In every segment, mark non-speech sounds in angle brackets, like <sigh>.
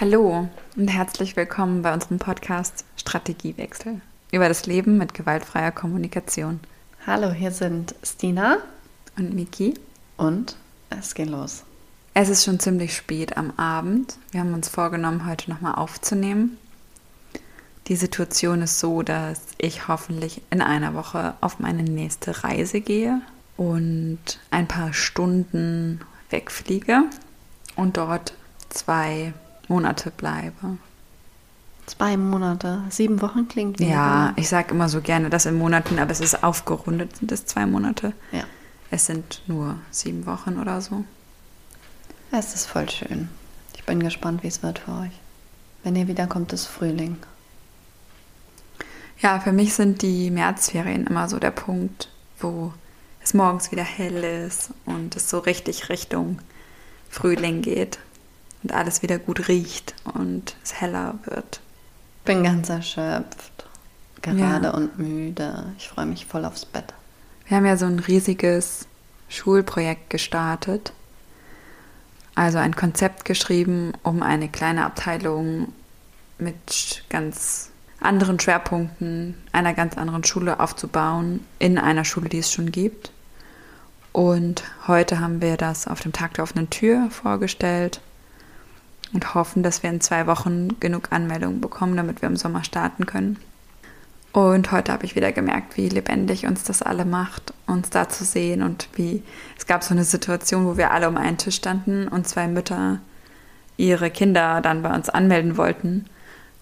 Hallo und herzlich willkommen bei unserem Podcast Strategiewechsel über das Leben mit gewaltfreier Kommunikation. Hallo, hier sind Stina und Miki und es geht los. Es ist schon ziemlich spät am Abend. Wir haben uns vorgenommen, heute nochmal aufzunehmen. Die Situation ist so, dass ich hoffentlich in einer Woche auf meine nächste Reise gehe und ein paar Stunden wegfliege und dort zwei Monate bleibe. Zwei Monate, sieben Wochen klingt wie. Ja, ich sage immer so gerne das in Monaten, aber es ist aufgerundet, sind es zwei Monate. Ja. Es sind nur sieben Wochen oder so. Es ist voll schön. Ich bin gespannt, wie es wird für euch. Wenn ihr wiederkommt, ist Frühling. Ja, für mich sind die Märzferien immer so der Punkt, wo es morgens wieder hell ist und es so richtig Richtung Frühling geht und alles wieder gut riecht und es heller wird. Ich bin ganz erschöpft, gerade ja. und müde. Ich freue mich voll aufs Bett. Wir haben ja so ein riesiges Schulprojekt gestartet. Also ein Konzept geschrieben, um eine kleine Abteilung mit ganz anderen Schwerpunkten einer ganz anderen Schule aufzubauen, in einer Schule, die es schon gibt. Und heute haben wir das auf dem Tag der offenen Tür vorgestellt und hoffen, dass wir in zwei Wochen genug Anmeldungen bekommen, damit wir im Sommer starten können. Und heute habe ich wieder gemerkt, wie lebendig uns das alle macht, uns da zu sehen und wie es gab so eine Situation, wo wir alle um einen Tisch standen und zwei Mütter ihre Kinder dann bei uns anmelden wollten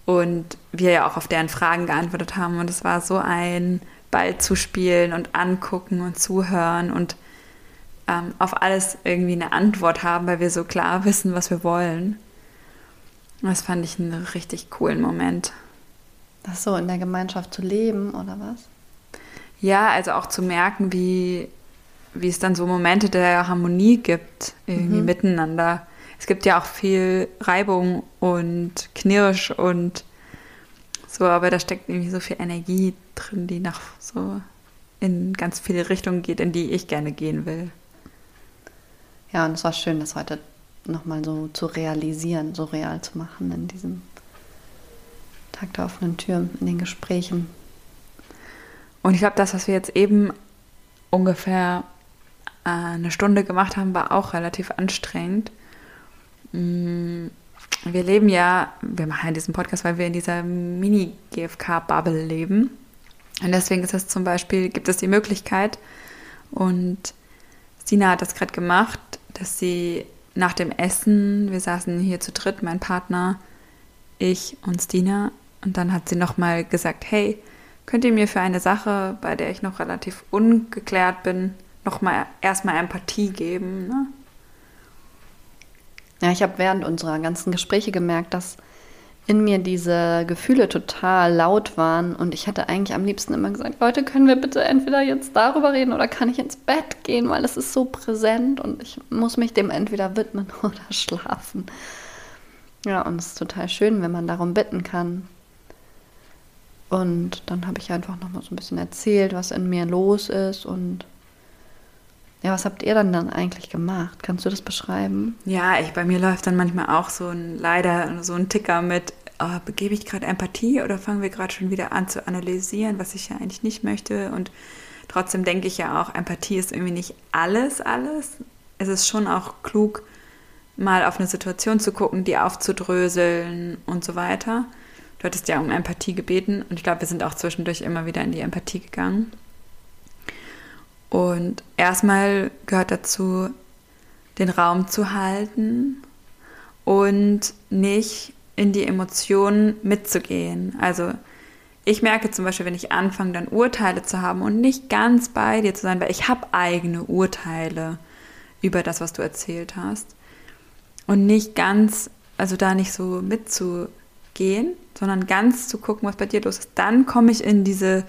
und wir ja auch auf deren Fragen geantwortet haben und es war so ein Ball zu spielen und angucken und zuhören und ähm, auf alles irgendwie eine Antwort haben, weil wir so klar wissen, was wir wollen. Das fand ich einen richtig coolen Moment. Ach so, in der Gemeinschaft zu leben oder was? Ja, also auch zu merken, wie, wie es dann so Momente der Harmonie gibt, irgendwie mhm. miteinander. Es gibt ja auch viel Reibung und Knirsch und so, aber da steckt irgendwie so viel Energie drin, die nach so in ganz viele Richtungen geht, in die ich gerne gehen will. Ja, und es war schön, das heute nochmal so zu realisieren, so real zu machen in diesem Tag der offenen Tür, in den Gesprächen. Und ich glaube, das, was wir jetzt eben ungefähr äh, eine Stunde gemacht haben, war auch relativ anstrengend. Mm, wir leben ja, wir machen ja diesen Podcast, weil wir in dieser Mini-GFK-Bubble leben. Und deswegen ist es zum Beispiel, gibt es die Möglichkeit, und Sina hat das gerade gemacht, dass sie nach dem Essen, wir saßen hier zu dritt, mein Partner, ich und Stina, und dann hat sie nochmal gesagt, hey, könnt ihr mir für eine Sache, bei der ich noch relativ ungeklärt bin, nochmal erstmal Empathie geben? Ne? Ja, ich habe während unserer ganzen Gespräche gemerkt, dass in mir diese Gefühle total laut waren und ich hätte eigentlich am liebsten immer gesagt, Leute, können wir bitte entweder jetzt darüber reden oder kann ich ins Bett gehen, weil es ist so präsent und ich muss mich dem entweder widmen <laughs> oder schlafen. Ja, und es ist total schön, wenn man darum bitten kann. Und dann habe ich einfach noch mal so ein bisschen erzählt, was in mir los ist und ja, was habt ihr dann dann eigentlich gemacht? Kannst du das beschreiben? Ja, ich, bei mir läuft dann manchmal auch so ein, leider so ein Ticker mit, oh, begebe ich gerade Empathie oder fangen wir gerade schon wieder an zu analysieren, was ich ja eigentlich nicht möchte? Und trotzdem denke ich ja auch, Empathie ist irgendwie nicht alles, alles. Es ist schon auch klug, mal auf eine Situation zu gucken, die aufzudröseln und so weiter. Du hattest ja um Empathie gebeten und ich glaube, wir sind auch zwischendurch immer wieder in die Empathie gegangen. Und erstmal gehört dazu, den Raum zu halten und nicht in die Emotionen mitzugehen. Also ich merke zum Beispiel, wenn ich anfange, dann Urteile zu haben und nicht ganz bei dir zu sein, weil ich habe eigene Urteile über das, was du erzählt hast. Und nicht ganz, also da nicht so mitzugehen, sondern ganz zu gucken, was bei dir los ist. Dann komme ich in diese,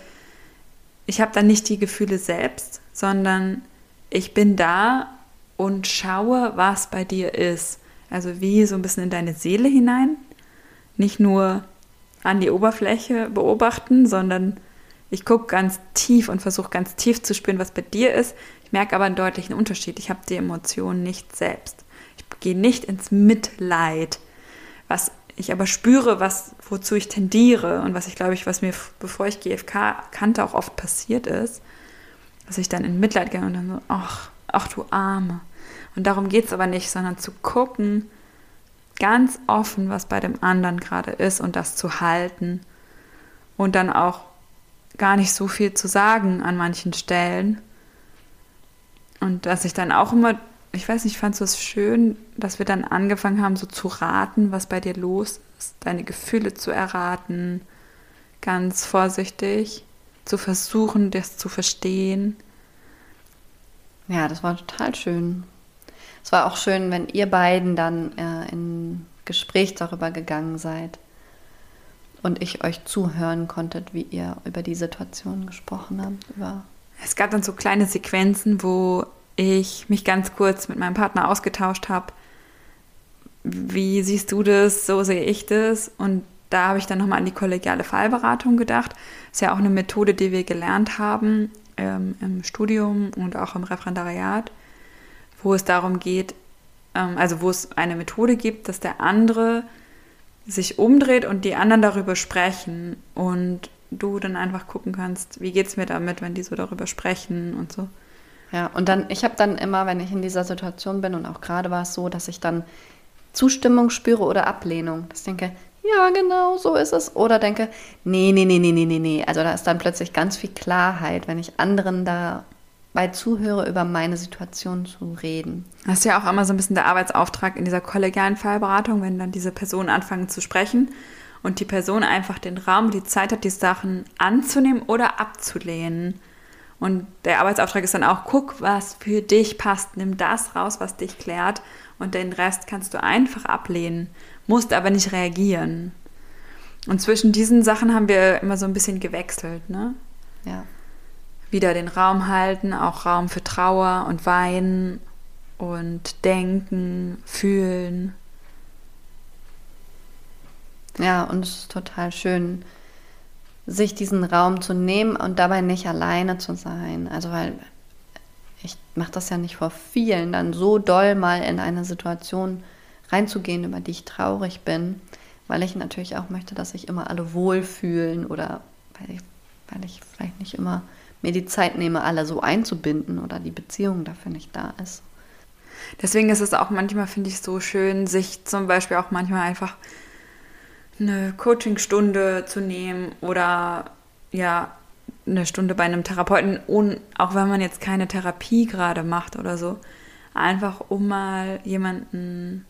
ich habe dann nicht die Gefühle selbst, sondern ich bin da und schaue, was bei dir ist. Also wie so ein bisschen in deine Seele hinein. Nicht nur an die Oberfläche beobachten, sondern ich gucke ganz tief und versuche ganz tief zu spüren, was bei dir ist. Ich merke aber einen deutlichen Unterschied. Ich habe die Emotionen nicht selbst. Ich gehe nicht ins Mitleid, was ich aber spüre, was, wozu ich tendiere und was ich glaube ich, was mir, bevor ich GFK kannte, auch oft passiert ist, dass ich dann in Mitleid gehe und dann so, ach, ach du Arme. Und darum geht es aber nicht, sondern zu gucken, ganz offen, was bei dem anderen gerade ist und das zu halten und dann auch gar nicht so viel zu sagen an manchen Stellen. Und dass ich dann auch immer ich weiß nicht, fandst du es schön, dass wir dann angefangen haben, so zu raten, was bei dir los ist, deine Gefühle zu erraten, ganz vorsichtig, zu versuchen, das zu verstehen. Ja, das war total schön. Es war auch schön, wenn ihr beiden dann äh, in Gespräch darüber gegangen seid und ich euch zuhören konntet, wie ihr über die Situation gesprochen habt. Über es gab dann so kleine Sequenzen, wo ich mich ganz kurz mit meinem Partner ausgetauscht habe. Wie siehst du das? So sehe ich das. Und da habe ich dann nochmal an die kollegiale Fallberatung gedacht. Ist ja auch eine Methode, die wir gelernt haben ähm, im Studium und auch im Referendariat, wo es darum geht, ähm, also wo es eine Methode gibt, dass der andere sich umdreht und die anderen darüber sprechen und du dann einfach gucken kannst, wie geht es mir damit, wenn die so darüber sprechen und so. Ja, und dann, ich habe dann immer, wenn ich in dieser Situation bin, und auch gerade war es so, dass ich dann Zustimmung spüre oder Ablehnung. Ich denke, ja, genau, so ist es. Oder denke, nee, nee, nee, nee, nee, nee, nee. Also da ist dann plötzlich ganz viel Klarheit, wenn ich anderen dabei zuhöre, über meine Situation zu reden. Das ist ja auch immer so ein bisschen der Arbeitsauftrag in dieser kollegialen Fallberatung, wenn dann diese Personen anfangen zu sprechen und die Person einfach den Raum, die Zeit hat, die Sachen anzunehmen oder abzulehnen. Und der Arbeitsauftrag ist dann auch, guck, was für dich passt, nimm das raus, was dich klärt und den Rest kannst du einfach ablehnen, musst aber nicht reagieren. Und zwischen diesen Sachen haben wir immer so ein bisschen gewechselt, ne? Ja. Wieder den Raum halten, auch Raum für Trauer und Weinen und Denken, Fühlen. Ja, und es ist total schön, sich diesen Raum zu nehmen und dabei nicht alleine zu sein. Also weil ich mache das ja nicht vor vielen, dann so doll mal in eine Situation reinzugehen, über die ich traurig bin, weil ich natürlich auch möchte, dass sich immer alle wohlfühlen oder weil ich, weil ich vielleicht nicht immer mir die Zeit nehme, alle so einzubinden oder die Beziehung dafür nicht da ist. Deswegen ist es auch manchmal, finde ich, so schön, sich zum Beispiel auch manchmal einfach eine Coachingstunde zu nehmen oder ja, eine Stunde bei einem Therapeuten, und auch wenn man jetzt keine Therapie gerade macht oder so, einfach um mal jemanden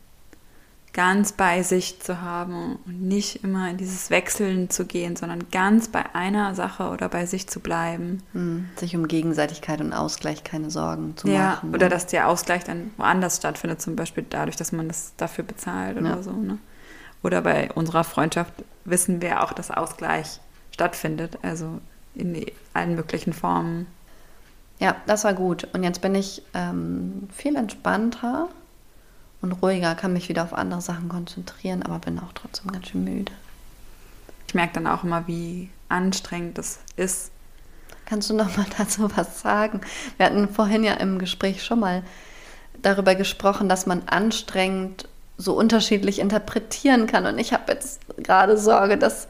ganz bei sich zu haben und nicht immer in dieses Wechseln zu gehen, sondern ganz bei einer Sache oder bei sich zu bleiben. Hm, sich um Gegenseitigkeit und Ausgleich keine Sorgen zu ja, machen. Ja, oder dass der Ausgleich dann woanders stattfindet, zum Beispiel dadurch, dass man das dafür bezahlt oder ja. so. Ne? Oder bei unserer Freundschaft wissen wir auch, dass Ausgleich stattfindet, also in allen möglichen Formen. Ja, das war gut. Und jetzt bin ich ähm, viel entspannter und ruhiger, kann mich wieder auf andere Sachen konzentrieren, aber bin auch trotzdem ganz schön müde. Ich merke dann auch immer, wie anstrengend das ist. Kannst du noch mal <laughs> dazu was sagen? Wir hatten vorhin ja im Gespräch schon mal darüber gesprochen, dass man anstrengend so unterschiedlich interpretieren kann. Und ich habe jetzt gerade Sorge, dass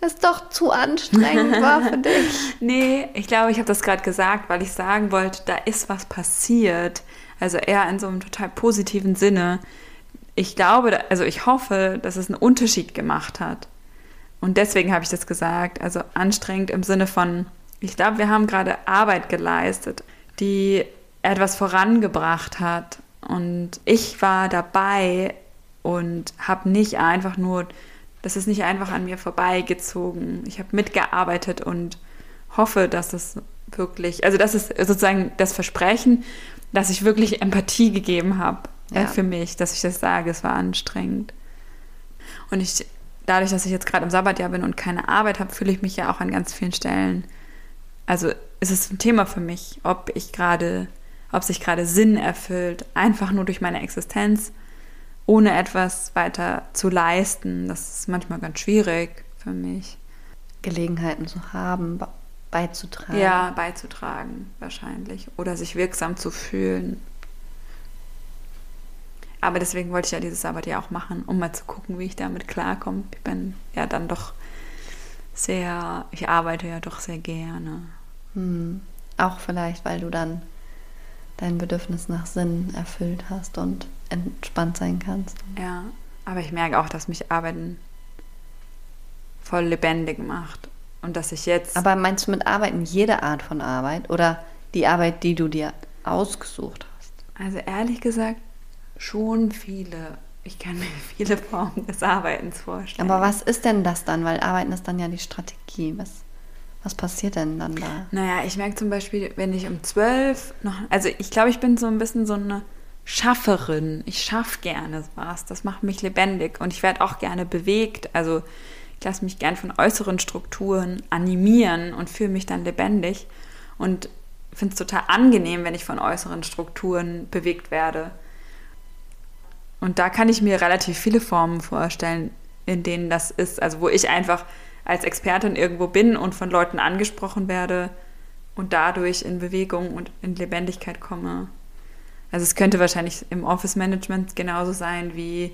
es doch zu anstrengend war für <laughs> dich. Nee, ich glaube, ich habe das gerade gesagt, weil ich sagen wollte, da ist was passiert. Also eher in so einem total positiven Sinne. Ich glaube, also ich hoffe, dass es einen Unterschied gemacht hat. Und deswegen habe ich das gesagt. Also anstrengend im Sinne von, ich glaube, wir haben gerade Arbeit geleistet, die etwas vorangebracht hat. Und ich war dabei, und habe nicht einfach nur, das ist nicht einfach an mir vorbeigezogen. Ich habe mitgearbeitet und hoffe, dass es wirklich, also das ist sozusagen das Versprechen, dass ich wirklich Empathie gegeben habe ja. äh, für mich, dass ich das sage, es war anstrengend. Und ich, dadurch, dass ich jetzt gerade im Sabbatjahr bin und keine Arbeit habe, fühle ich mich ja auch an ganz vielen Stellen. Also ist es ein Thema für mich, ob ich gerade, ob sich gerade Sinn erfüllt, einfach nur durch meine Existenz ohne etwas weiter zu leisten. Das ist manchmal ganz schwierig für mich. Gelegenheiten zu haben, beizutragen. Ja, beizutragen wahrscheinlich. Oder sich wirksam zu fühlen. aber deswegen wollte ich ja dieses Arbeit ja auch machen, um mal zu gucken, wie ich damit klarkomme. Ich bin ja dann doch sehr, ich arbeite ja doch sehr gerne. Hm. Auch vielleicht, weil du dann dein Bedürfnis nach Sinn erfüllt hast und entspannt sein kannst. Ja, aber ich merke auch, dass mich Arbeiten voll lebendig macht und dass ich jetzt. Aber meinst du mit Arbeiten jede Art von Arbeit oder die Arbeit, die du dir ausgesucht hast? Also ehrlich gesagt, schon viele. Ich kann mir <laughs> viele Formen des Arbeitens vorstellen. Aber was ist denn das dann? Weil Arbeiten ist dann ja die Strategie. Was, was passiert denn dann da? Naja, ich merke zum Beispiel, wenn ich um zwölf noch. Also ich glaube, ich bin so ein bisschen so eine Schafferin. Ich schaffe gerne was. Das macht mich lebendig und ich werde auch gerne bewegt. Also ich lasse mich gern von äußeren Strukturen animieren und fühle mich dann lebendig. Und finde es total angenehm, wenn ich von äußeren Strukturen bewegt werde. Und da kann ich mir relativ viele Formen vorstellen, in denen das ist. Also wo ich einfach als Expertin irgendwo bin und von Leuten angesprochen werde und dadurch in Bewegung und in Lebendigkeit komme. Also es könnte wahrscheinlich im Office Management genauso sein wie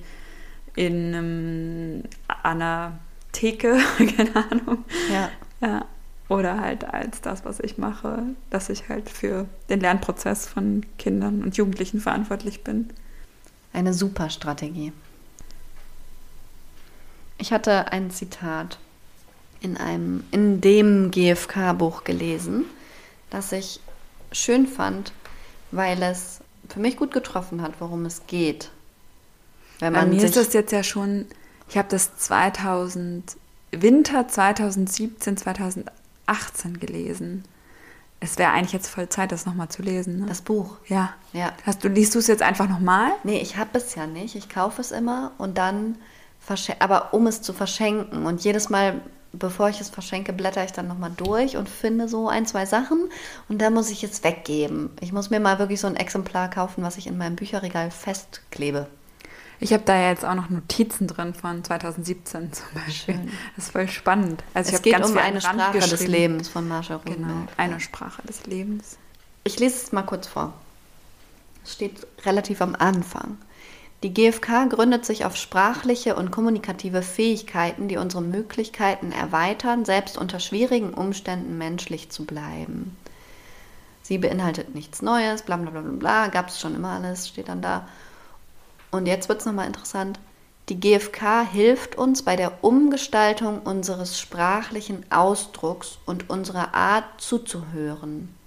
in einem, einer Theke, <laughs> keine Ahnung. Ja. ja. Oder halt als das, was ich mache, dass ich halt für den Lernprozess von Kindern und Jugendlichen verantwortlich bin. Eine super Strategie. Ich hatte ein Zitat in einem, in dem GFK-Buch gelesen, das ich schön fand, weil es für mich gut getroffen hat, worum es geht. Wenn man Bei mir ist das jetzt ja schon, ich habe das 2000, Winter 2017, 2018 gelesen. Es wäre eigentlich jetzt voll Zeit, das nochmal zu lesen. Ne? Das Buch. Ja. ja. Hast du, liest du es jetzt einfach nochmal? Nee, ich habe es ja nicht. Ich kaufe es immer und dann aber um es zu verschenken. Und jedes Mal, bevor ich es verschenke, blätter ich dann nochmal durch und finde so ein, zwei Sachen. Und dann muss ich es weggeben. Ich muss mir mal wirklich so ein Exemplar kaufen, was ich in meinem Bücherregal festklebe. Ich habe da ja jetzt auch noch Notizen drin von 2017 zum Beispiel. Schön. Das ist voll spannend. Also es geht um eine Sprache des Lebens von Marsha Rudberg. Genau, eine Sprache des Lebens. Ich lese es mal kurz vor. Es steht relativ am Anfang. Die GfK gründet sich auf sprachliche und kommunikative Fähigkeiten, die unsere Möglichkeiten erweitern, selbst unter schwierigen Umständen menschlich zu bleiben. Sie beinhaltet nichts Neues, bla bla bla bla, gab es schon immer alles, steht dann da. Und jetzt wird es nochmal interessant. Die GfK hilft uns bei der Umgestaltung unseres sprachlichen Ausdrucks und unserer Art zuzuhören.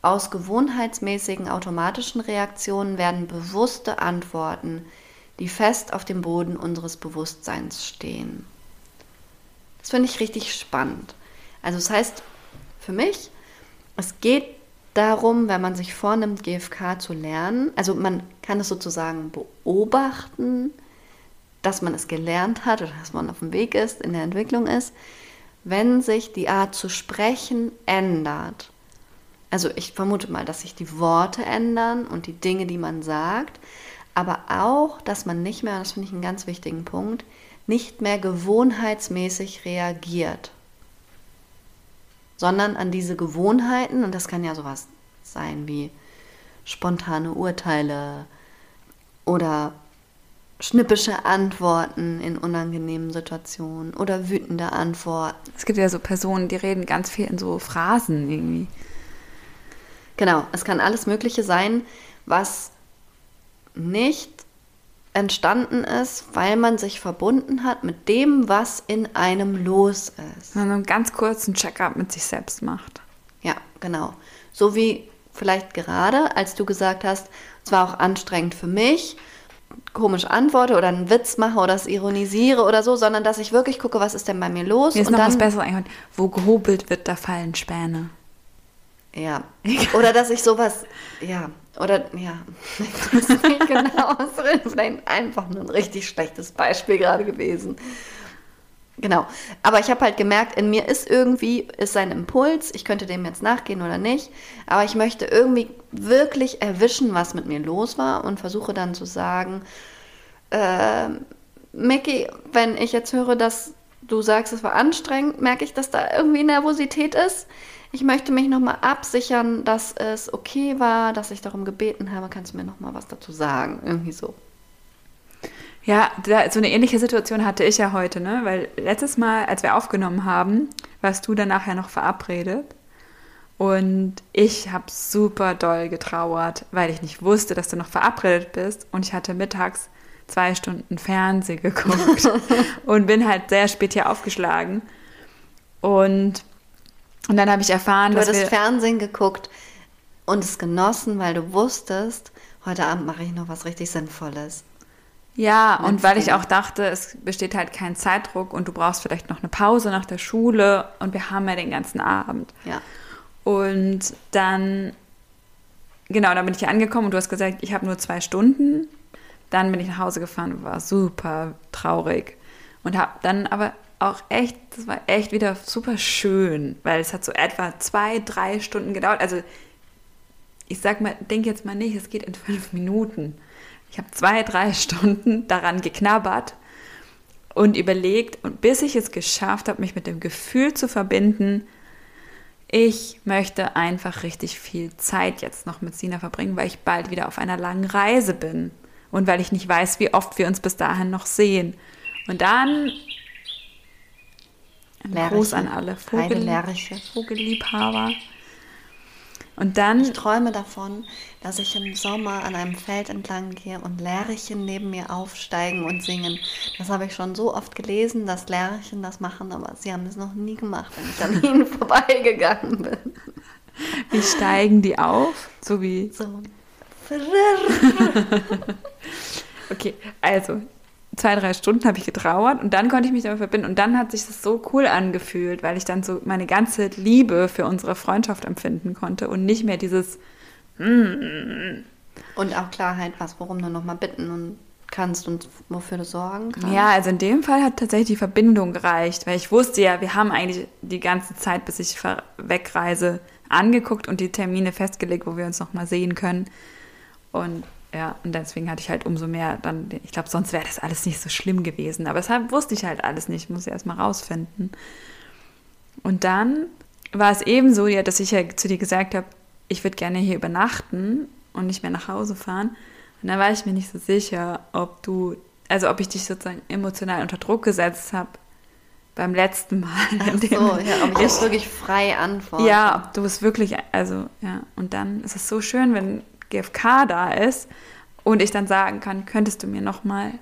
Aus gewohnheitsmäßigen automatischen Reaktionen werden bewusste Antworten, die fest auf dem Boden unseres Bewusstseins stehen. Das finde ich richtig spannend. Also das heißt für mich, es geht darum, wenn man sich vornimmt, GFK zu lernen. Also man kann es sozusagen beobachten, dass man es gelernt hat oder dass man auf dem Weg ist, in der Entwicklung ist, wenn sich die Art zu sprechen ändert. Also ich vermute mal, dass sich die Worte ändern und die Dinge, die man sagt, aber auch, dass man nicht mehr, das finde ich einen ganz wichtigen Punkt, nicht mehr gewohnheitsmäßig reagiert sondern an diese Gewohnheiten, und das kann ja sowas sein wie spontane Urteile oder schnippische Antworten in unangenehmen Situationen oder wütende Antworten. Es gibt ja so Personen, die reden ganz viel in so Phrasen irgendwie. Genau, es kann alles Mögliche sein, was nicht entstanden ist, weil man sich verbunden hat mit dem, was in einem los ist. Man einen ganz kurzen Check-up mit sich selbst macht. Ja, genau. So wie vielleicht gerade, als du gesagt hast, es war auch anstrengend für mich, komisch antworte oder einen Witz mache oder es ironisiere oder so, sondern dass ich wirklich gucke, was ist denn bei mir los. Mir ist und noch dann, was Besseres eingefallen. Wo gehobelt wird, da fallen Späne. Ja. Oder dass ich sowas, ja, oder ja, <laughs> ich weiß nicht genau, <laughs> vielleicht einfach nur ein richtig schlechtes Beispiel gerade gewesen. Genau. Aber ich habe halt gemerkt, in mir ist irgendwie, ist sein Impuls, ich könnte dem jetzt nachgehen oder nicht, aber ich möchte irgendwie wirklich erwischen, was mit mir los war und versuche dann zu sagen, äh, Mickey, wenn ich jetzt höre, dass du sagst, es war anstrengend, merke ich, dass da irgendwie Nervosität ist. Ich möchte mich nochmal absichern, dass es okay war, dass ich darum gebeten habe. Kannst du mir nochmal was dazu sagen? Irgendwie so. Ja, da, so eine ähnliche Situation hatte ich ja heute, ne? Weil letztes Mal, als wir aufgenommen haben, warst du dann nachher noch verabredet. Und ich habe super doll getrauert, weil ich nicht wusste, dass du noch verabredet bist. Und ich hatte mittags zwei Stunden Fernsehen geguckt <laughs> und bin halt sehr spät hier aufgeschlagen. Und, und dann habe ich erfahren, du dass hattest wir, Fernsehen geguckt und es genossen, weil du wusstest, heute Abend mache ich noch was richtig Sinnvolles. Ja, und weil ich auch dachte, es besteht halt kein Zeitdruck und du brauchst vielleicht noch eine Pause nach der Schule und wir haben ja den ganzen Abend. Ja. Und dann, genau, dann bin ich hier angekommen und du hast gesagt, ich habe nur zwei Stunden. Dann bin ich nach Hause gefahren und war super traurig. Und habe dann aber auch echt, das war echt wieder super schön, weil es hat so etwa zwei, drei Stunden gedauert. Also ich sag mal, denk jetzt mal nicht, es geht in fünf Minuten. Ich habe zwei, drei Stunden daran geknabbert und überlegt, und bis ich es geschafft habe, mich mit dem Gefühl zu verbinden, ich möchte einfach richtig viel Zeit jetzt noch mit Sina verbringen, weil ich bald wieder auf einer langen Reise bin und weil ich nicht weiß, wie oft wir uns bis dahin noch sehen. Und dann ein Lerche. Gruß an alle Vogel. Vogelliebhaber. Und dann Ich träume davon, dass ich im Sommer an einem Feld entlang gehe und Lerchen neben mir aufsteigen und singen. Das habe ich schon so oft gelesen, dass Lerchen das machen, aber sie haben es noch nie gemacht, wenn ich an <laughs> ihnen vorbeigegangen bin. Wie steigen die auf? So wie. So. <laughs> Okay, also zwei, drei Stunden habe ich getrauert und dann konnte ich mich damit verbinden und dann hat sich das so cool angefühlt, weil ich dann so meine ganze Liebe für unsere Freundschaft empfinden konnte und nicht mehr dieses. Und auch Klarheit, was, worum du nochmal bitten und kannst und wofür du sorgen kannst. Ja, also in dem Fall hat tatsächlich die Verbindung gereicht, weil ich wusste ja, wir haben eigentlich die ganze Zeit, bis ich wegreise, angeguckt und die Termine festgelegt, wo wir uns nochmal sehen können. Und ja, und deswegen hatte ich halt umso mehr dann, ich glaube, sonst wäre das alles nicht so schlimm gewesen. Aber deshalb wusste ich halt alles nicht, muss ich erst mal rausfinden. Und dann war es eben so, ja, dass ich ja zu dir gesagt habe, ich würde gerne hier übernachten und nicht mehr nach Hause fahren. Und dann war ich mir nicht so sicher, ob du, also ob ich dich sozusagen emotional unter Druck gesetzt habe beim letzten Mal. Ach <laughs> so, ja, ob ich jetzt wirklich frei antworte. ja, ob du es wirklich, also ja, und dann ist es so schön, wenn GFK da ist und ich dann sagen kann, könntest du mir nochmal,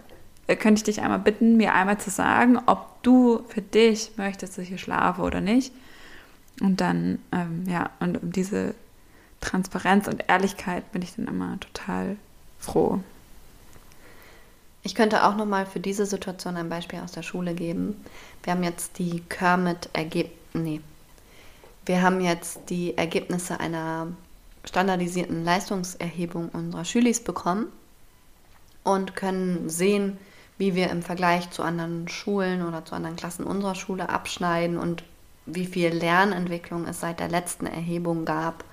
äh, könnte ich dich einmal bitten, mir einmal zu sagen, ob du für dich möchtest, dass ich hier schlafe oder nicht. Und dann, ähm, ja, und um diese Transparenz und Ehrlichkeit bin ich dann immer total froh. Ich könnte auch nochmal für diese Situation ein Beispiel aus der Schule geben. Wir haben jetzt die Kermit-Ergebnisse, nee, wir haben jetzt die Ergebnisse einer standardisierten Leistungserhebung unserer Schülis bekommen und können sehen, wie wir im Vergleich zu anderen Schulen oder zu anderen Klassen unserer Schule abschneiden und wie viel Lernentwicklung es seit der letzten Erhebung gab.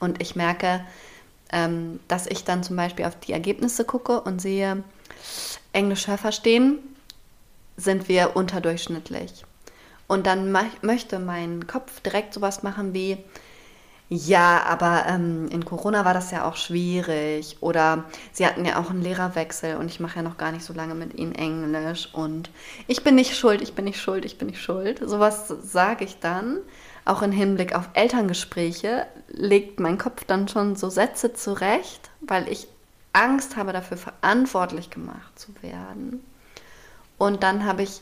Und ich merke, ähm, dass ich dann zum Beispiel auf die Ergebnisse gucke und sehe, Englisch Hörverstehen sind wir unterdurchschnittlich. Und dann möchte mein Kopf direkt sowas machen wie, ja, aber ähm, in Corona war das ja auch schwierig. Oder sie hatten ja auch einen Lehrerwechsel und ich mache ja noch gar nicht so lange mit ihnen Englisch. Und ich bin nicht schuld, ich bin nicht schuld, ich bin nicht schuld. Sowas sage ich dann. Auch im Hinblick auf Elterngespräche legt mein Kopf dann schon so Sätze zurecht, weil ich Angst habe, dafür verantwortlich gemacht zu werden. Und dann habe ich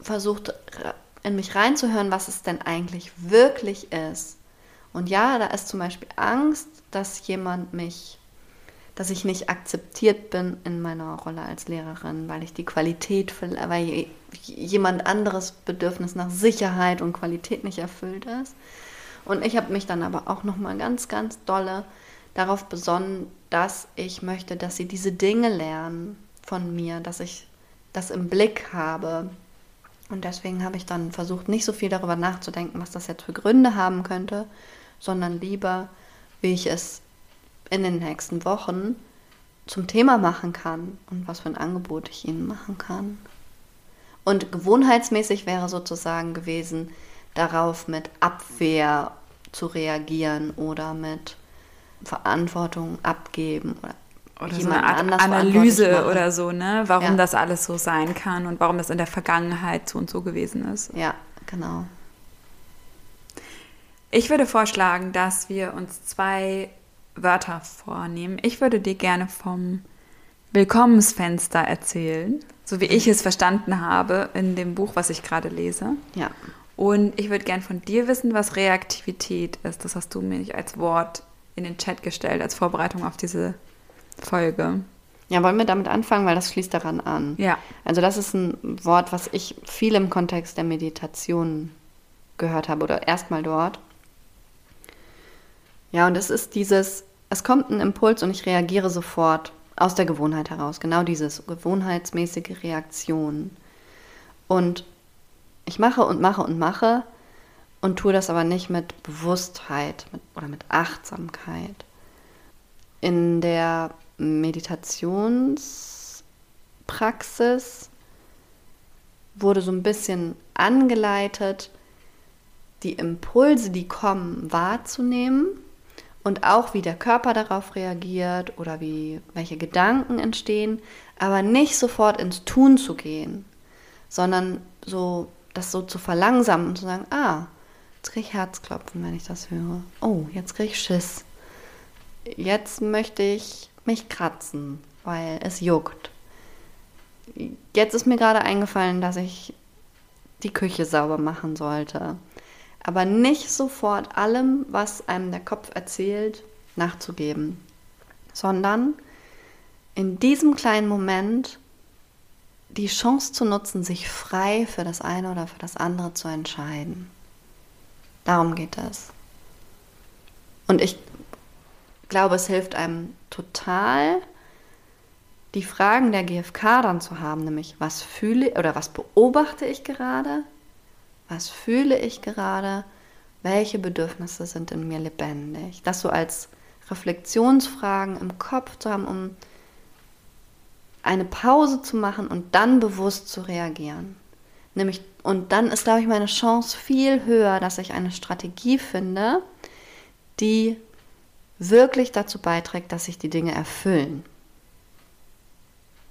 versucht, in mich reinzuhören, was es denn eigentlich wirklich ist. Und ja, da ist zum Beispiel Angst, dass jemand mich, dass ich nicht akzeptiert bin in meiner Rolle als Lehrerin, weil ich die Qualität, weil jemand anderes Bedürfnis nach Sicherheit und Qualität nicht erfüllt ist. Und ich habe mich dann aber auch noch mal ganz, ganz dolle darauf besonnen, dass ich möchte, dass sie diese Dinge lernen von mir, dass ich das im Blick habe. Und deswegen habe ich dann versucht, nicht so viel darüber nachzudenken, was das jetzt für Gründe haben könnte, sondern lieber, wie ich es in den nächsten Wochen zum Thema machen kann und was für ein Angebot ich ihnen machen kann. Und gewohnheitsmäßig wäre sozusagen gewesen, darauf mit Abwehr zu reagieren oder mit Verantwortung abgeben oder oder so eine Art Analyse oder so, ne? Warum ja. das alles so sein kann und warum das in der Vergangenheit so und so gewesen ist. Ja, genau. Ich würde vorschlagen, dass wir uns zwei Wörter vornehmen. Ich würde dir gerne vom Willkommensfenster erzählen, so wie ich es verstanden habe in dem Buch, was ich gerade lese. Ja. Und ich würde gerne von dir wissen, was Reaktivität ist. Das hast du mir nicht als Wort in den Chat gestellt, als Vorbereitung auf diese Folge. Ja, wollen wir damit anfangen, weil das schließt daran an. Ja. Also das ist ein Wort, was ich viel im Kontext der Meditation gehört habe oder erstmal dort. Ja, und es ist dieses, es kommt ein Impuls und ich reagiere sofort aus der Gewohnheit heraus. Genau dieses gewohnheitsmäßige Reaktion. Und ich mache und mache und mache und tue das aber nicht mit Bewusstheit mit, oder mit Achtsamkeit. In der Meditationspraxis wurde so ein bisschen angeleitet, die Impulse, die kommen, wahrzunehmen und auch wie der Körper darauf reagiert oder wie welche Gedanken entstehen, aber nicht sofort ins Tun zu gehen, sondern so das so zu verlangsamen und zu sagen, ah, jetzt kriege ich Herzklopfen, wenn ich das höre. Oh, jetzt kriege ich Schiss. Jetzt möchte ich mich kratzen, weil es juckt. Jetzt ist mir gerade eingefallen, dass ich die Küche sauber machen sollte aber nicht sofort allem, was einem der Kopf erzählt, nachzugeben, sondern in diesem kleinen Moment die Chance zu nutzen, sich frei für das eine oder für das andere zu entscheiden. Darum geht es. Und ich glaube, es hilft einem total, die Fragen der GfK dann zu haben, nämlich was fühle oder was beobachte ich gerade, was fühle ich gerade? Welche Bedürfnisse sind in mir lebendig? Das so als Reflexionsfragen im Kopf zu haben, um eine Pause zu machen und dann bewusst zu reagieren. Nämlich, und dann ist, glaube ich, meine Chance viel höher, dass ich eine Strategie finde, die wirklich dazu beiträgt, dass sich die Dinge erfüllen.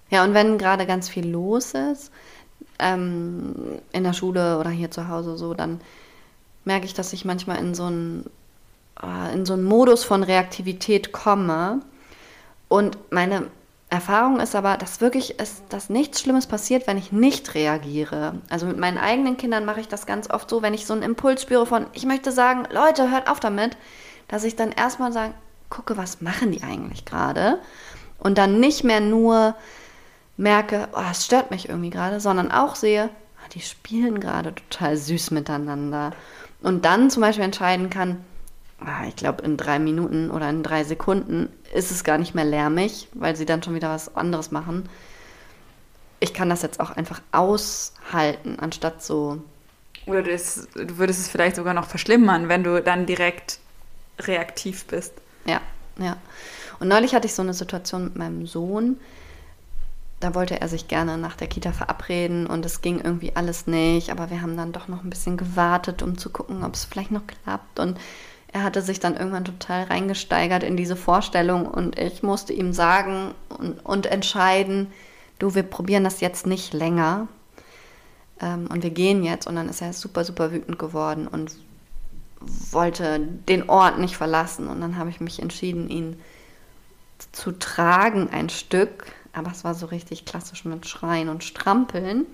Ja, und wenn gerade ganz viel los ist, ähm, in der Schule oder hier zu Hause so, dann merke ich, dass ich manchmal in so einen, äh, in so einen Modus von Reaktivität komme. Und meine Erfahrung ist aber, dass wirklich ist, dass nichts Schlimmes passiert, wenn ich nicht reagiere. Also mit meinen eigenen Kindern mache ich das ganz oft so, wenn ich so einen Impuls spüre von, ich möchte sagen, Leute, hört auf damit, dass ich dann erstmal sage, gucke, was machen die eigentlich gerade? Und dann nicht mehr nur merke, oh, es stört mich irgendwie gerade, sondern auch sehe, oh, die spielen gerade total süß miteinander. Und dann zum Beispiel entscheiden kann, oh, ich glaube, in drei Minuten oder in drei Sekunden ist es gar nicht mehr lärmig, weil sie dann schon wieder was anderes machen. Ich kann das jetzt auch einfach aushalten, anstatt so. Oder du, ist, du würdest es vielleicht sogar noch verschlimmern, wenn du dann direkt reaktiv bist. Ja, ja. Und neulich hatte ich so eine Situation mit meinem Sohn, da wollte er sich gerne nach der Kita verabreden und es ging irgendwie alles nicht, aber wir haben dann doch noch ein bisschen gewartet, um zu gucken, ob es vielleicht noch klappt. Und er hatte sich dann irgendwann total reingesteigert in diese Vorstellung und ich musste ihm sagen und, und entscheiden, du, wir probieren das jetzt nicht länger ähm, und wir gehen jetzt. Und dann ist er super, super wütend geworden und wollte den Ort nicht verlassen. Und dann habe ich mich entschieden, ihn zu tragen ein Stück aber es war so richtig klassisch mit Schreien und Strampeln.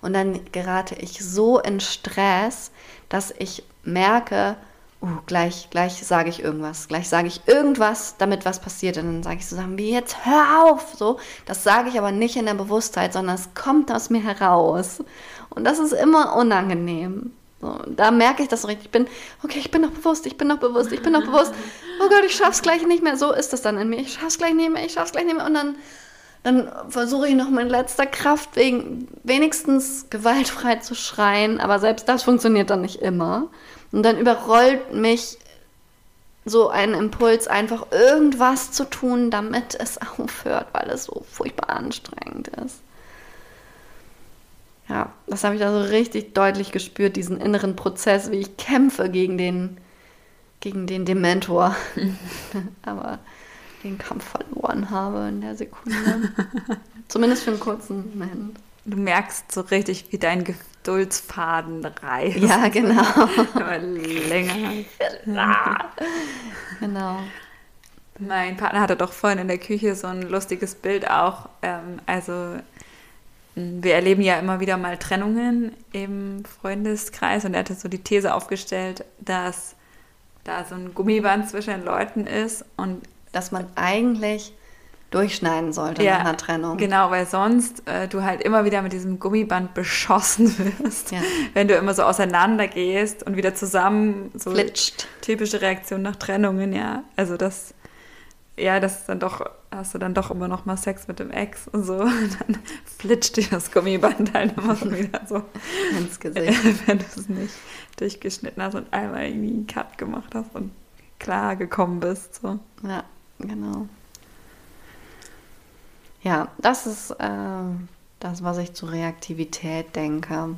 Und dann gerate ich so in Stress, dass ich merke, uh, gleich, gleich sage ich irgendwas, gleich sage ich irgendwas, damit was passiert. Und dann sage ich zusammen, wie jetzt hör auf. So, das sage ich aber nicht in der Bewusstheit, sondern es kommt aus mir heraus. Und das ist immer unangenehm. So, da merke ich das so richtig. Ich bin, okay, ich bin noch bewusst, ich bin noch bewusst, ich bin noch bewusst. Oh Gott, ich schaff's gleich nicht mehr. So ist das dann in mir. Ich schaff's gleich nicht mehr, ich schaff's gleich nicht mehr. Und dann dann versuche ich noch mit letzter Kraft wegen wenigstens gewaltfrei zu schreien, aber selbst das funktioniert dann nicht immer. Und dann überrollt mich so ein Impuls, einfach irgendwas zu tun, damit es <laughs> aufhört, weil es so furchtbar anstrengend ist. Ja, das habe ich da so richtig deutlich gespürt, diesen inneren Prozess, wie ich kämpfe gegen den, gegen den Dementor. <laughs> <laughs> aber den Kampf verloren habe in der Sekunde. <laughs> Zumindest für einen kurzen Moment. Du merkst so richtig, wie dein Geduldsfaden reißt. Ja, genau. <laughs> Länger. genau. Mein Partner hatte doch vorhin in der Küche so ein lustiges Bild auch. Ähm, also wir erleben ja immer wieder mal Trennungen im Freundeskreis und er hatte so die These aufgestellt, dass da so ein Gummiband zwischen den Leuten ist und dass man eigentlich durchschneiden sollte ja, nach einer Trennung. Genau, weil sonst äh, du halt immer wieder mit diesem Gummiband beschossen <laughs> wirst, ja. wenn du immer so auseinander gehst und wieder zusammen so Flitscht. typische Reaktion nach Trennungen, ja. Also das ja, das ist dann doch, hast du dann doch immer noch mal Sex mit dem Ex und so. <laughs> Und dann flitscht dir das Gummiband halt immer wieder so ins <laughs> Gesicht. Wenn du es nicht durchgeschnitten hast und einmal irgendwie einen Cut gemacht hast und klar gekommen bist. So. Ja, genau. Ja, das ist äh, das, was ich zur Reaktivität denke.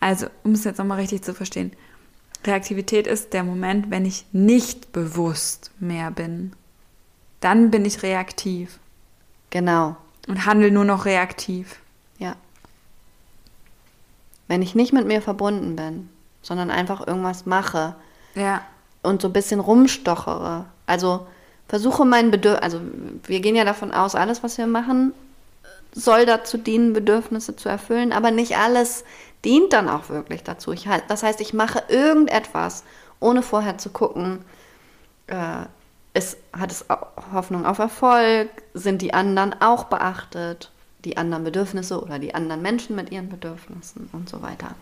Also, um es jetzt nochmal richtig zu verstehen, Reaktivität ist der Moment, wenn ich nicht bewusst mehr bin. Dann bin ich reaktiv. Genau. Und handle nur noch reaktiv. Ja. Wenn ich nicht mit mir verbunden bin, sondern einfach irgendwas mache. Ja. Und so ein bisschen rumstochere. Also versuche mein Bedürfnis, also wir gehen ja davon aus, alles, was wir machen, soll dazu dienen, Bedürfnisse zu erfüllen, aber nicht alles dient dann auch wirklich dazu. Ich, das heißt, ich mache irgendetwas, ohne vorher zu gucken, äh, ist, hat es Hoffnung auf Erfolg, sind die anderen auch beachtet, die anderen Bedürfnisse oder die anderen Menschen mit ihren Bedürfnissen und so weiter.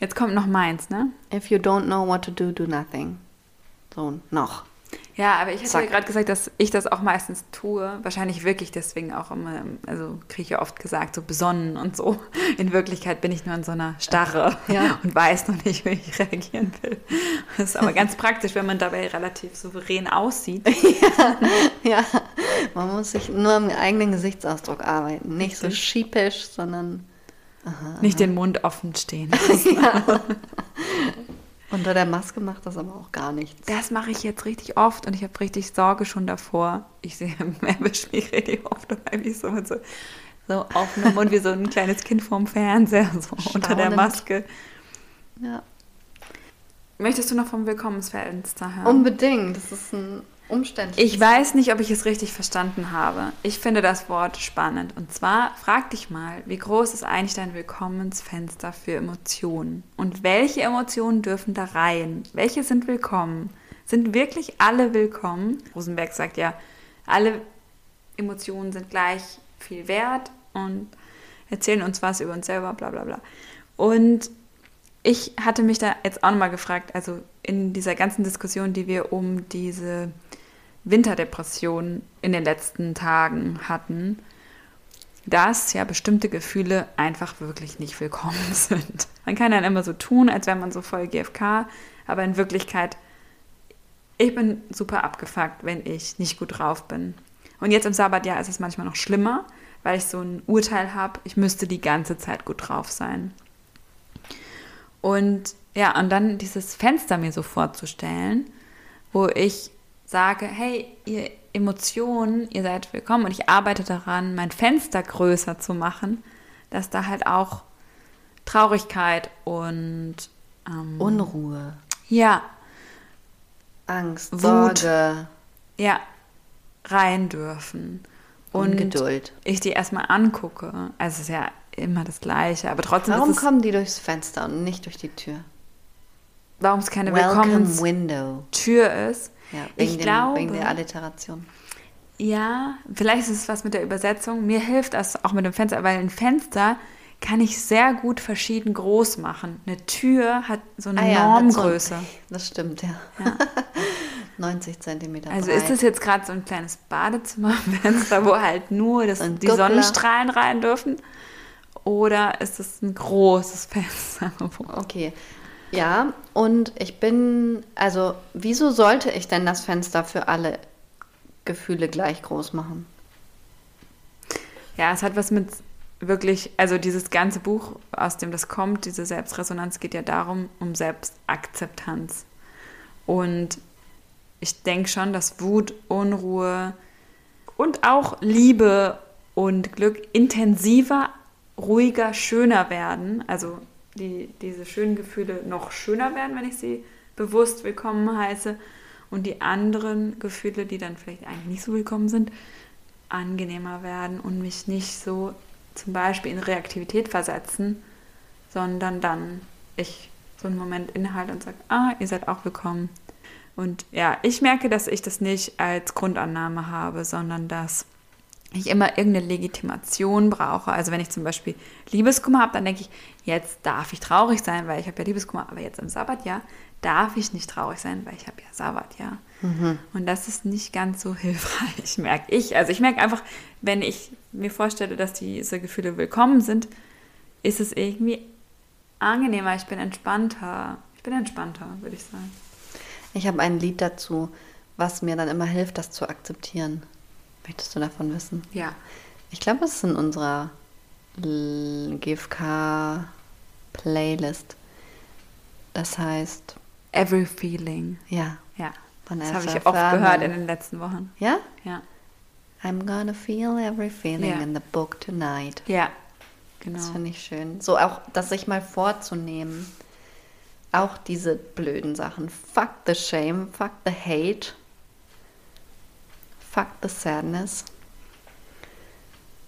Jetzt kommt noch meins, ne? If you don't know what to do, do nothing. So, noch. Ja, aber ich hatte ja gerade gesagt, dass ich das auch meistens tue. Wahrscheinlich wirklich deswegen auch immer, also kriege ich ja oft gesagt, so besonnen und so. In Wirklichkeit bin ich nur in so einer Starre ja. und weiß noch nicht, wie ich reagieren will. Das ist aber ganz praktisch, wenn man dabei relativ souverän aussieht. <laughs> Ja, ja. man muss sich nur am eigenen Gesichtsausdruck arbeiten. Nicht so sheepish, sondern... Aha, nicht aha. den Mund offen stehen. <laughs> ja. Unter der Maske macht das aber auch gar nichts. Das mache ich jetzt richtig oft und ich habe richtig Sorge schon davor. Ich sehe Mervish mich richtig oft dabei, wie so mit so, so offenem Mund wie so ein kleines Kind vorm Fernseher, so Staunend. unter der Maske. Ja. Möchtest du noch vom Willkommensfenster hören? Unbedingt. Das ist ein umständlich. Ich weiß nicht, ob ich es richtig verstanden habe. Ich finde das Wort spannend. Und zwar frag dich mal, wie groß ist eigentlich dein Willkommensfenster für Emotionen? Und welche Emotionen dürfen da rein? Welche sind willkommen? Sind wirklich alle willkommen? Rosenberg sagt ja, alle Emotionen sind gleich viel wert und erzählen uns was über uns selber, bla bla bla. Und ich hatte mich da jetzt auch nochmal gefragt, also in dieser ganzen Diskussion, die wir um diese Winterdepression in den letzten Tagen hatten, dass ja bestimmte Gefühle einfach wirklich nicht willkommen <laughs> sind. Man kann dann immer so tun, als wäre man so voll GFK, aber in Wirklichkeit, ich bin super abgefuckt, wenn ich nicht gut drauf bin. Und jetzt im Sabbatjahr ist es manchmal noch schlimmer, weil ich so ein Urteil habe, ich müsste die ganze Zeit gut drauf sein. Und ja, und dann dieses Fenster mir so vorzustellen, wo ich sage, hey, ihr Emotionen, ihr seid willkommen und ich arbeite daran, mein Fenster größer zu machen, dass da halt auch Traurigkeit und ähm, Unruhe. Ja. Angst, Wut, Sorge. Ja, rein dürfen. Und Ungeduld. ich die erstmal angucke. Also es ist ja immer das Gleiche, aber trotzdem Warum kommen die durchs Fenster und nicht durch die Tür? Warum es keine Willkommenstür ist? Ja, wegen, ich dem, glaube, wegen der Alliteration. Ja, vielleicht ist es was mit der Übersetzung. Mir hilft das auch mit dem Fenster, weil ein Fenster kann ich sehr gut verschieden groß machen. Eine Tür hat so eine ah, ja, Normgröße. So, das stimmt, ja. ja. <laughs> 90 Zentimeter. Also breit. ist das jetzt gerade so ein kleines Badezimmerfenster, wo halt nur das, die Sonnenstrahlen rein dürfen? Oder ist es ein großes Fenster? Okay, ja, und ich bin, also wieso sollte ich denn das Fenster für alle Gefühle gleich groß machen? Ja, es hat was mit wirklich, also dieses ganze Buch, aus dem das kommt, diese Selbstresonanz, geht ja darum, um Selbstakzeptanz. Und ich denke schon, dass Wut, Unruhe und auch Liebe und Glück intensiver, ruhiger, schöner werden. Also die, diese schönen Gefühle noch schöner werden, wenn ich sie bewusst willkommen heiße. Und die anderen Gefühle, die dann vielleicht eigentlich nicht so willkommen sind, angenehmer werden und mich nicht so zum Beispiel in Reaktivität versetzen, sondern dann ich so einen Moment innehalte und sage, ah, ihr seid auch willkommen. Und ja, ich merke, dass ich das nicht als Grundannahme habe, sondern dass ich immer irgendeine Legitimation brauche. Also wenn ich zum Beispiel Liebeskummer habe, dann denke ich, jetzt darf ich traurig sein, weil ich habe ja Liebeskummer, aber jetzt im Sabbatjahr darf ich nicht traurig sein, weil ich habe ja Sabbatjahr. Mhm. Und das ist nicht ganz so <laughs> hilfreich, merke ich. Also ich merke einfach, wenn ich mir vorstelle, dass diese Gefühle willkommen sind, ist es irgendwie angenehmer, ich bin entspannter. Ich bin entspannter, würde ich sagen. Ich habe ein Lied dazu, was mir dann immer hilft, das zu akzeptieren. Möchtest du davon wissen? Ja. Ich glaube, es ist in unserer GFK-Playlist. Das heißt. Every Feeling. Ja. Ja. das habe ich oft gehört in den letzten Wochen. Ja? Ja. I'm gonna feel every feeling ja. in the book tonight. Ja, genau. Das finde ich schön. So auch, das sich mal vorzunehmen. Auch diese blöden Sachen. Fuck the shame, fuck the hate fuck the sadness,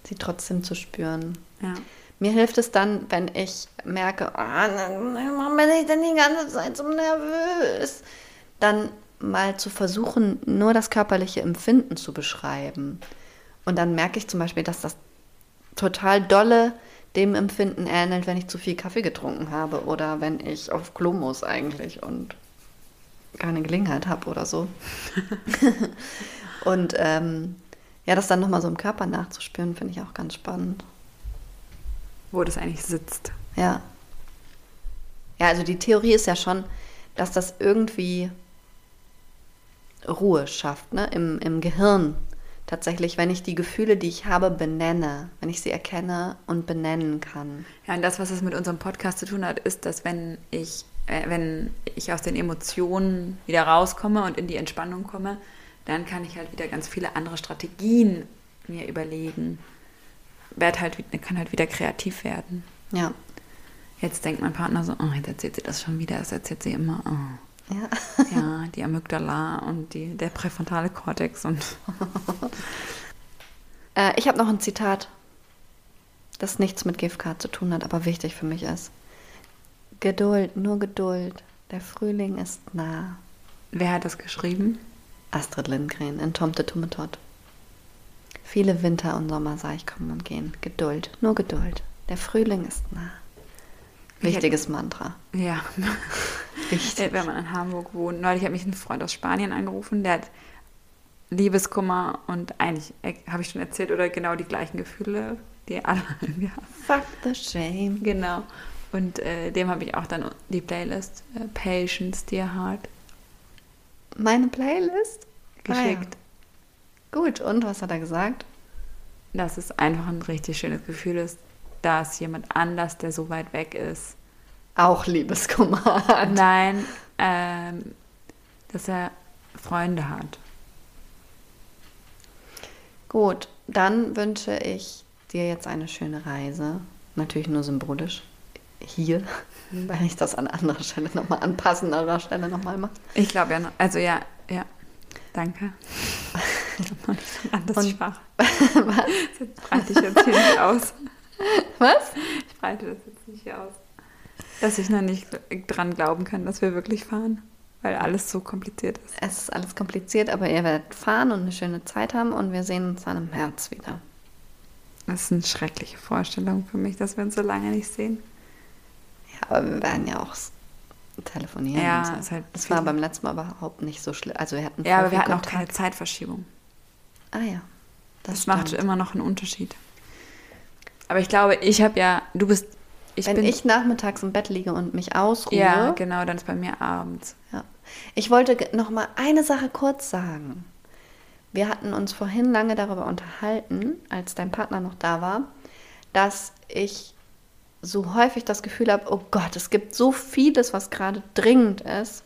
sie trotzdem zu spüren. Ja. Mir hilft es dann, wenn ich merke, oh, warum bin ich denn die ganze Zeit so nervös? Dann mal zu versuchen, nur das körperliche Empfinden zu beschreiben. Und dann merke ich zum Beispiel, dass das total dolle dem Empfinden ähnelt, wenn ich zu viel Kaffee getrunken habe oder wenn ich auf Klo muss eigentlich und keine Gelegenheit habe oder so. <laughs> Und ähm, ja, das dann nochmal so im Körper nachzuspüren, finde ich auch ganz spannend. Wo das eigentlich sitzt. Ja. Ja, also die Theorie ist ja schon, dass das irgendwie Ruhe schafft, ne? Im, im Gehirn. Tatsächlich, wenn ich die Gefühle, die ich habe, benenne, wenn ich sie erkenne und benennen kann. Ja, und das, was es mit unserem Podcast zu tun hat, ist, dass wenn ich, äh, wenn ich aus den Emotionen wieder rauskomme und in die Entspannung komme, dann kann ich halt wieder ganz viele andere Strategien mir überlegen. Werd halt, kann halt wieder kreativ werden. Ja. Jetzt denkt mein Partner so, oh, jetzt erzählt sie das schon wieder, das erzählt sie immer. Oh. Ja. ja, die Amygdala und die, der präfrontale Kortex und. <laughs> äh, ich habe noch ein Zitat, das nichts mit GFK zu tun hat, aber wichtig für mich ist. Geduld, nur Geduld. Der Frühling ist nah. Wer hat das geschrieben? Astrid Lindgren in Tom de Tummetot. Viele Winter und Sommer sah ich kommen und gehen. Geduld, nur Geduld. Der Frühling ist nah. Wichtiges Mantra. Ja. <laughs> Wichtig. Wenn man in Hamburg wohnt. Neulich hat mich ein Freund aus Spanien angerufen, der hat Liebeskummer und eigentlich äh, habe ich schon erzählt oder genau die gleichen Gefühle, die alle <laughs> ja. Fuck the shame. Genau. Und äh, dem habe ich auch dann die Playlist äh, Patience, Dear Heart meine Playlist geschickt. Ah, ja. Gut, und was hat er gesagt? Dass es einfach ein richtig schönes Gefühl ist, dass jemand anders, der so weit weg ist, auch Liebeskummer hat. Nein, ähm, dass er Freunde hat. Gut, dann wünsche ich dir jetzt eine schöne Reise. Natürlich nur symbolisch hier, <laughs> weil ich das an anderer Stelle nochmal anpassen, an anderer Stelle nochmal mache. Ich glaube ja, noch, also ja, ja, danke. <laughs> Anderes Schwach. <laughs> Was? Das breite ich jetzt hier nicht aus. Was? Ich breite das jetzt nicht hier aus. Dass ich noch nicht dran glauben kann, dass wir wirklich fahren, weil alles so kompliziert ist. Es ist alles kompliziert, aber ihr werdet fahren und eine schöne Zeit haben und wir sehen uns dann im März wieder. Das ist eine schreckliche Vorstellung für mich, dass wir uns so lange nicht sehen. Aber wir werden ja auch telefonieren. Ja, so. ist halt das war beim letzten Mal überhaupt nicht so schlimm. Also wir hatten ja, aber wir hatten Kontakt. auch keine Zeitverschiebung. Ah ja. Das, das macht immer noch einen Unterschied. Aber ich glaube, ich habe ja, du bist. Ich Wenn bin, ich nachmittags im Bett liege und mich ausruhe. Ja, genau, dann ist bei mir abends. Ja. Ich wollte noch mal eine Sache kurz sagen. Wir hatten uns vorhin lange darüber unterhalten, als dein Partner noch da war, dass ich so häufig das Gefühl habe, oh Gott, es gibt so vieles, was gerade dringend ist.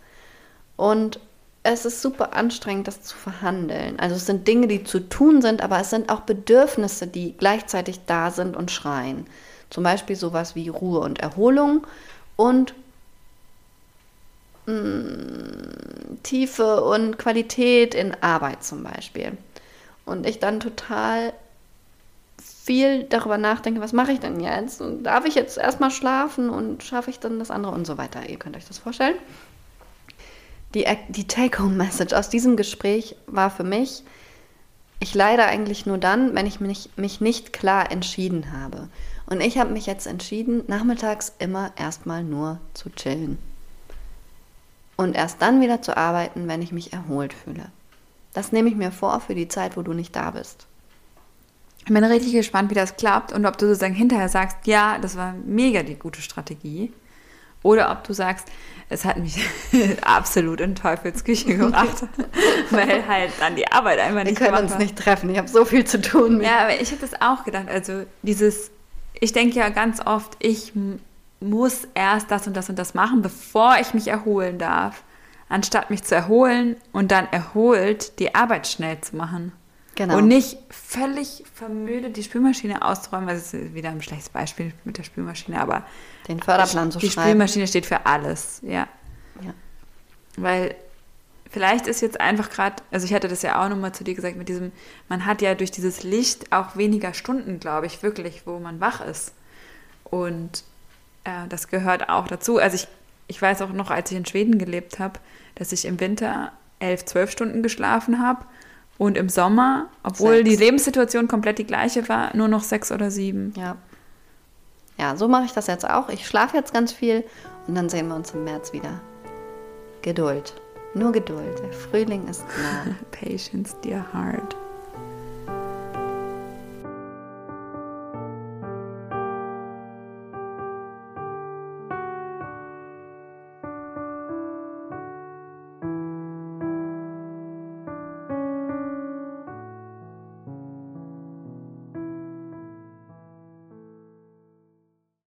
Und es ist super anstrengend, das zu verhandeln. Also es sind Dinge, die zu tun sind, aber es sind auch Bedürfnisse, die gleichzeitig da sind und schreien. Zum Beispiel sowas wie Ruhe und Erholung und mh, mm, Tiefe und Qualität in Arbeit zum Beispiel. Und ich dann total viel darüber nachdenke, was mache ich denn jetzt? Und darf ich jetzt erstmal schlafen und schaffe ich dann das andere und so weiter. Ihr könnt euch das vorstellen die, die Take-Home-Message aus diesem Gespräch war für mich, ich leide eigentlich nur dann, wenn ich mich, mich nicht klar entschieden habe. Und ich habe mich jetzt entschieden, nachmittags immer erstmal nur zu chillen. Und erst dann wieder zu arbeiten, wenn ich mich erholt fühle. Das nehme ich mir vor für die Zeit, wo du nicht da bist. Ich bin richtig gespannt, wie das klappt und ob du sozusagen hinterher sagst, ja, das war mega die gute Strategie. Oder ob du sagst, es hat mich <laughs> absolut in Teufelsküche <laughs> gebracht, weil halt dann die Arbeit einfach nicht Wir können uns war. nicht treffen, ich habe so viel zu tun. Ja, aber ich habe das auch gedacht. Also dieses, ich denke ja ganz oft, ich muss erst das und das und das machen, bevor ich mich erholen darf, anstatt mich zu erholen und dann erholt die Arbeit schnell zu machen. Genau. Und nicht völlig vermödet die Spülmaschine auszuräumen, weil es ist wieder ein schlechtes Beispiel mit der Spülmaschine, aber den Förderplan zu die schreiben. Die Spülmaschine steht für alles, ja. ja. Weil vielleicht ist jetzt einfach gerade, also ich hatte das ja auch nochmal zu dir gesagt, mit diesem, man hat ja durch dieses Licht auch weniger Stunden, glaube ich, wirklich, wo man wach ist. Und äh, das gehört auch dazu. Also ich, ich weiß auch noch, als ich in Schweden gelebt habe, dass ich im Winter elf, zwölf Stunden geschlafen habe und im Sommer, obwohl sechs. die Lebenssituation komplett die gleiche war, nur noch sechs oder sieben. Ja. Ja, so mache ich das jetzt auch. Ich schlafe jetzt ganz viel und dann sehen wir uns im März wieder. Geduld. Nur Geduld. Der Frühling ist <laughs> nah. Patience, dear heart.